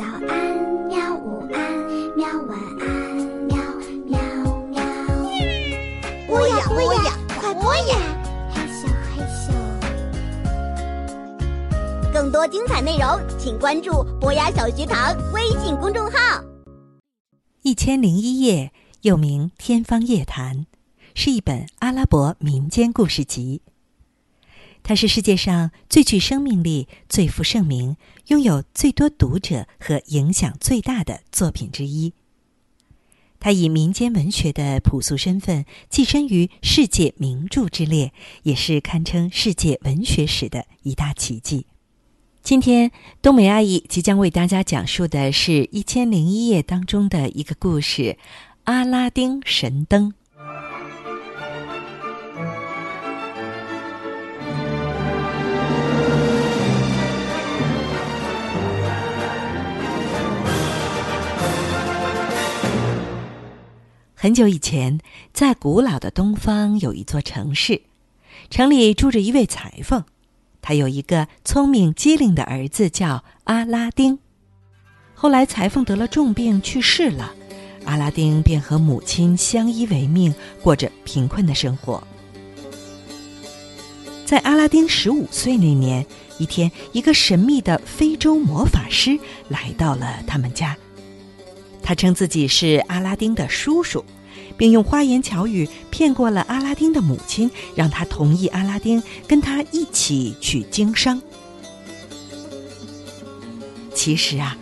早安，喵！午安，喵！晚安，喵喵喵。播呀播呀，快播呀！嘿咻嘿咻。更多精彩内容，请关注博雅小学堂微信公众号。一千零一夜，又名《天方夜谭》，是一本阿拉伯民间故事集。它是世界上最具生命力、最负盛名、拥有最多读者和影响最大的作品之一。它以民间文学的朴素身份跻身于世界名著之列，也是堪称世界文学史的一大奇迹。今天，冬梅阿姨即将为大家讲述的是《一千零一夜》当中的一个故事《阿拉丁神灯》。很久以前，在古老的东方有一座城市，城里住着一位裁缝，他有一个聪明机灵的儿子叫阿拉丁。后来裁缝得了重病去世了，阿拉丁便和母亲相依为命，过着贫困的生活。在阿拉丁十五岁那年，一天，一个神秘的非洲魔法师来到了他们家。他称自己是阿拉丁的叔叔，并用花言巧语骗过了阿拉丁的母亲，让他同意阿拉丁跟他一起去经商。其实啊，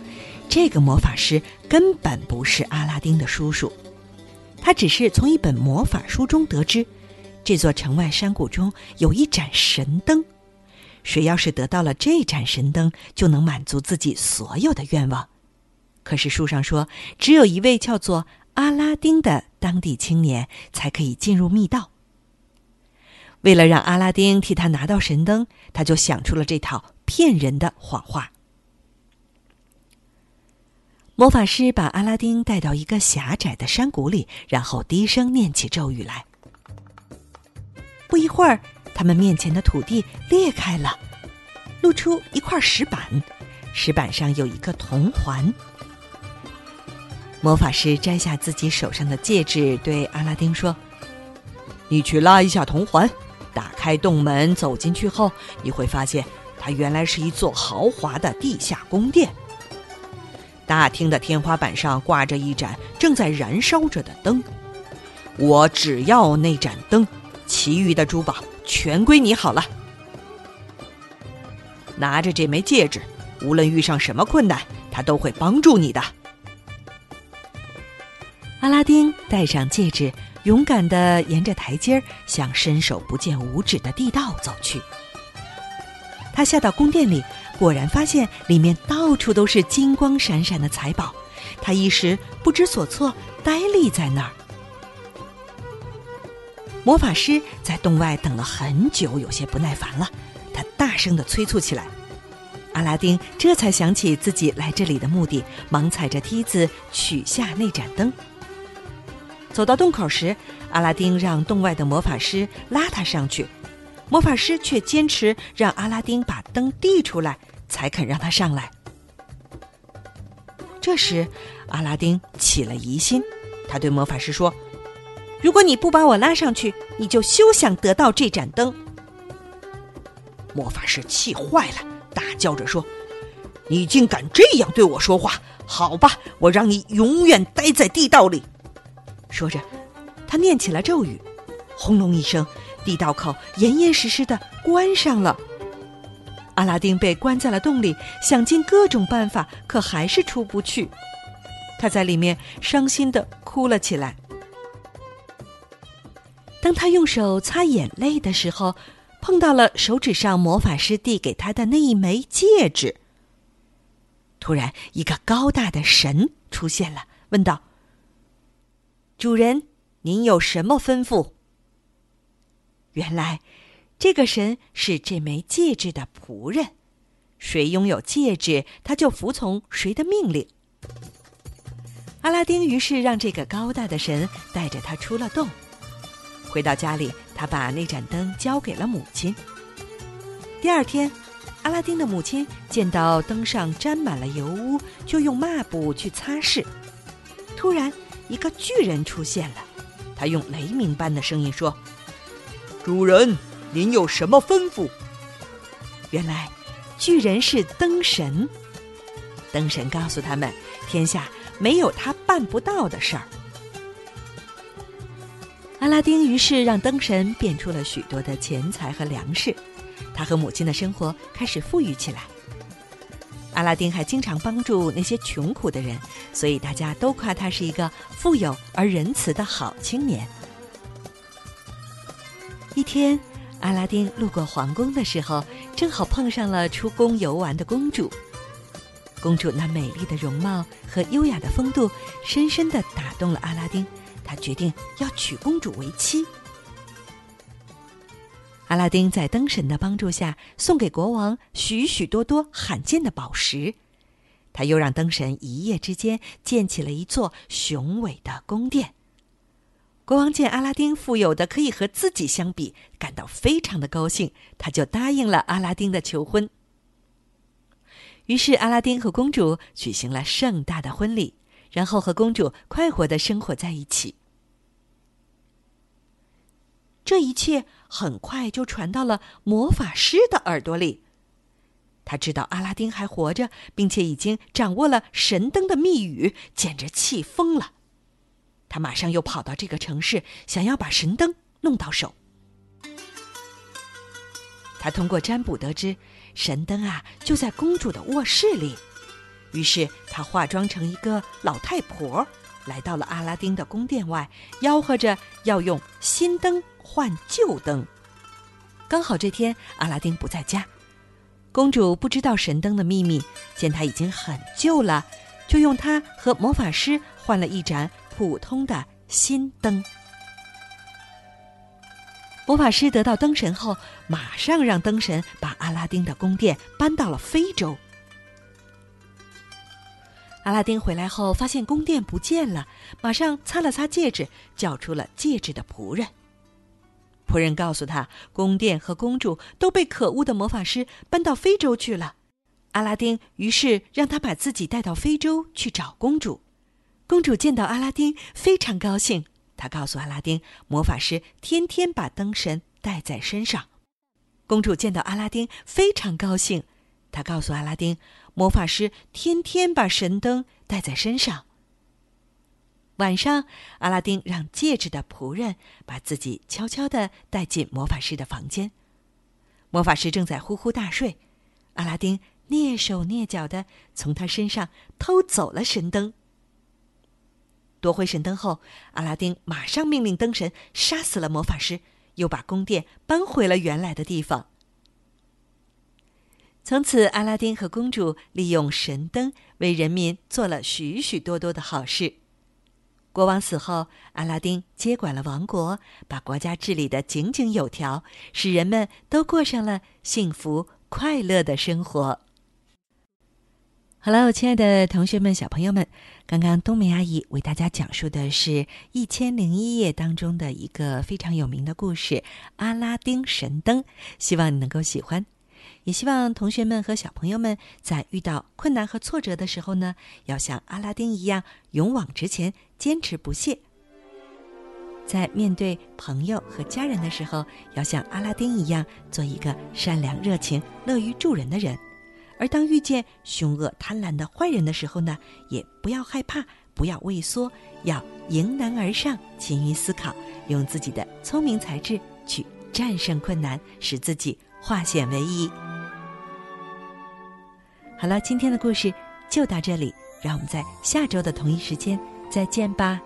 这个魔法师根本不是阿拉丁的叔叔，他只是从一本魔法书中得知，这座城外山谷中有一盏神灯，谁要是得到了这盏神灯，就能满足自己所有的愿望。可是书上说，只有一位叫做阿拉丁的当地青年才可以进入密道。为了让阿拉丁替他拿到神灯，他就想出了这套骗人的谎话。魔法师把阿拉丁带到一个狭窄的山谷里，然后低声念起咒语来。不一会儿，他们面前的土地裂开了，露出一块石板，石板上有一个铜环。魔法师摘下自己手上的戒指，对阿拉丁说：“你去拉一下铜环，打开洞门，走进去后，你会发现它原来是一座豪华的地下宫殿。大厅的天花板上挂着一盏正在燃烧着的灯，我只要那盏灯，其余的珠宝全归你好了。拿着这枚戒指，无论遇上什么困难，它都会帮助你的。”阿拉丁戴上戒指，勇敢的沿着台阶儿向伸手不见五指的地道走去。他下到宫殿里，果然发现里面到处都是金光闪闪的财宝。他一时不知所措，呆立在那儿。魔法师在洞外等了很久，有些不耐烦了，他大声的催促起来。阿拉丁这才想起自己来这里的目的，忙踩着梯子取下那盏灯。走到洞口时，阿拉丁让洞外的魔法师拉他上去，魔法师却坚持让阿拉丁把灯递出来，才肯让他上来。这时，阿拉丁起了疑心，他对魔法师说：“如果你不把我拉上去，你就休想得到这盏灯。”魔法师气坏了，大叫着说：“你竟敢这样对我说话！好吧，我让你永远待在地道里。”说着，他念起了咒语，轰隆一声，地道口严严实实的关上了。阿拉丁被关在了洞里，想尽各种办法，可还是出不去。他在里面伤心的哭了起来。当他用手擦眼泪的时候，碰到了手指上魔法师递给他的那一枚戒指。突然，一个高大的神出现了，问道。主人，您有什么吩咐？原来，这个神是这枚戒指的仆人，谁拥有戒指，他就服从谁的命令。阿拉丁于是让这个高大的神带着他出了洞，回到家里，他把那盏灯交给了母亲。第二天，阿拉丁的母亲见到灯上沾满了油污，就用抹布去擦拭。突然，一个巨人出现了，他用雷鸣般的声音说：“主人，您有什么吩咐？”原来，巨人是灯神。灯神告诉他们，天下没有他办不到的事儿。阿拉丁于是让灯神变出了许多的钱财和粮食，他和母亲的生活开始富裕起来。阿拉丁还经常帮助那些穷苦的人，所以大家都夸他是一个富有而仁慈的好青年。一天，阿拉丁路过皇宫的时候，正好碰上了出宫游玩的公主。公主那美丽的容貌和优雅的风度，深深的打动了阿拉丁。他决定要娶公主为妻。阿拉丁在灯神的帮助下，送给国王许许多多罕见的宝石。他又让灯神一夜之间建起了一座雄伟的宫殿。国王见阿拉丁富有的可以和自己相比，感到非常的高兴，他就答应了阿拉丁的求婚。于是，阿拉丁和公主举行了盛大的婚礼，然后和公主快活的生活在一起。这一切很快就传到了魔法师的耳朵里。他知道阿拉丁还活着，并且已经掌握了神灯的密语，简直气疯了。他马上又跑到这个城市，想要把神灯弄到手。他通过占卜得知，神灯啊就在公主的卧室里。于是他化妆成一个老太婆，来到了阿拉丁的宫殿外，吆喝着要用新灯。换旧灯。刚好这天阿拉丁不在家，公主不知道神灯的秘密，见它已经很旧了，就用它和魔法师换了一盏普通的新灯。魔法师得到灯神后，马上让灯神把阿拉丁的宫殿搬到了非洲。阿拉丁回来后发现宫殿不见了，马上擦了擦戒指，叫出了戒指的仆人。仆人告诉他，宫殿和公主都被可恶的魔法师搬到非洲去了。阿拉丁于是让他把自己带到非洲去找公主。公主见到阿拉丁非常高兴，她告诉阿拉丁，魔法师天天把灯神带在身上。公主见到阿拉丁非常高兴，她告诉阿拉丁，魔法师天天把神灯带在身上。晚上，阿拉丁让戒指的仆人把自己悄悄地带进魔法师的房间。魔法师正在呼呼大睡，阿拉丁蹑手蹑脚地从他身上偷走了神灯。夺回神灯后，阿拉丁马上命令灯神杀死了魔法师，又把宫殿搬回了原来的地方。从此，阿拉丁和公主利用神灯为人民做了许许多多的好事。国王死后，阿拉丁接管了王国，把国家治理得井井有条，使人们都过上了幸福快乐的生活。好了，亲爱的同学们、小朋友们，刚刚冬梅阿姨为大家讲述的是《一千零一夜》当中的一个非常有名的故事——阿拉丁神灯，希望你能够喜欢。也希望同学们和小朋友们在遇到困难和挫折的时候呢，要像阿拉丁一样勇往直前，坚持不懈。在面对朋友和家人的时候，要像阿拉丁一样，做一个善良、热情、乐于助人的人。而当遇见凶恶、贪婪的坏人的时候呢，也不要害怕，不要畏缩，要迎难而上，勤于思考，用自己的聪明才智去战胜困难，使自己化险为夷。好了，今天的故事就到这里，让我们在下周的同一时间再见吧。